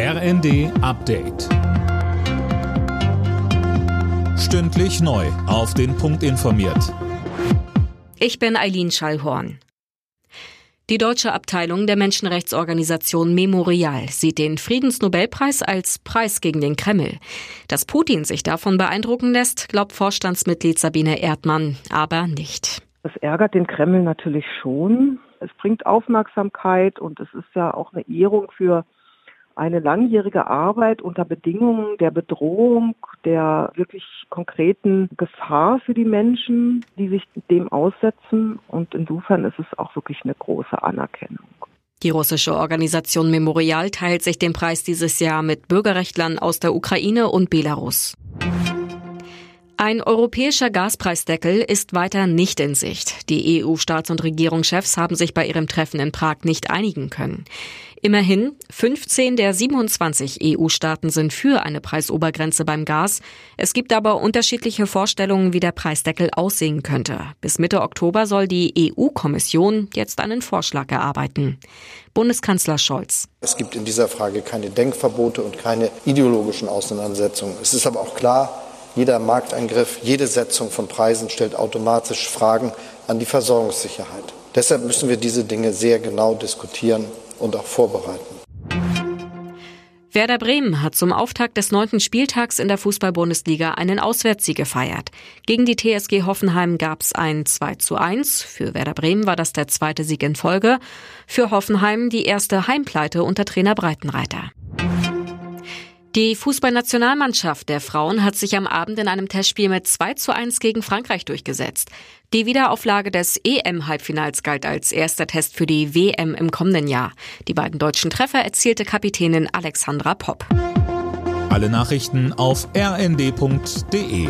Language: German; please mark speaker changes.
Speaker 1: RND Update. Stündlich neu. Auf den Punkt informiert.
Speaker 2: Ich bin Eileen Schallhorn. Die deutsche Abteilung der Menschenrechtsorganisation Memorial sieht den Friedensnobelpreis als Preis gegen den Kreml. Dass Putin sich davon beeindrucken lässt, glaubt Vorstandsmitglied Sabine Erdmann, aber nicht.
Speaker 3: Das ärgert den Kreml natürlich schon. Es bringt Aufmerksamkeit und es ist ja auch eine Ehrung für eine langjährige Arbeit unter Bedingungen der Bedrohung, der wirklich konkreten Gefahr für die Menschen, die sich dem aussetzen. Und insofern ist es auch wirklich eine große Anerkennung.
Speaker 2: Die russische Organisation Memorial teilt sich den Preis dieses Jahr mit Bürgerrechtlern aus der Ukraine und Belarus. Ein europäischer Gaspreisdeckel ist weiter nicht in Sicht. Die EU-Staats- und Regierungschefs haben sich bei ihrem Treffen in Prag nicht einigen können. Immerhin, 15 der 27 EU-Staaten sind für eine Preisobergrenze beim Gas. Es gibt aber unterschiedliche Vorstellungen, wie der Preisdeckel aussehen könnte. Bis Mitte Oktober soll die EU-Kommission jetzt einen Vorschlag erarbeiten. Bundeskanzler Scholz.
Speaker 4: Es gibt in dieser Frage keine Denkverbote und keine ideologischen Auseinandersetzungen. Es ist aber auch klar, jeder Markteingriff, jede Setzung von Preisen stellt automatisch Fragen an die Versorgungssicherheit. Deshalb müssen wir diese Dinge sehr genau diskutieren und auch vorbereiten.
Speaker 2: Werder Bremen hat zum Auftakt des neunten Spieltags in der Fußball-Bundesliga einen Auswärtssieg gefeiert. Gegen die TSG Hoffenheim gab es ein 2 zu 1. Für Werder Bremen war das der zweite Sieg in Folge. Für Hoffenheim die erste Heimpleite unter Trainer Breitenreiter. Die Fußballnationalmannschaft der Frauen hat sich am Abend in einem Testspiel mit 2 zu 1 gegen Frankreich durchgesetzt. Die Wiederauflage des EM-Halbfinals galt als erster Test für die WM im kommenden Jahr. Die beiden deutschen Treffer erzielte Kapitänin Alexandra Popp.
Speaker 1: Alle Nachrichten auf rnd.de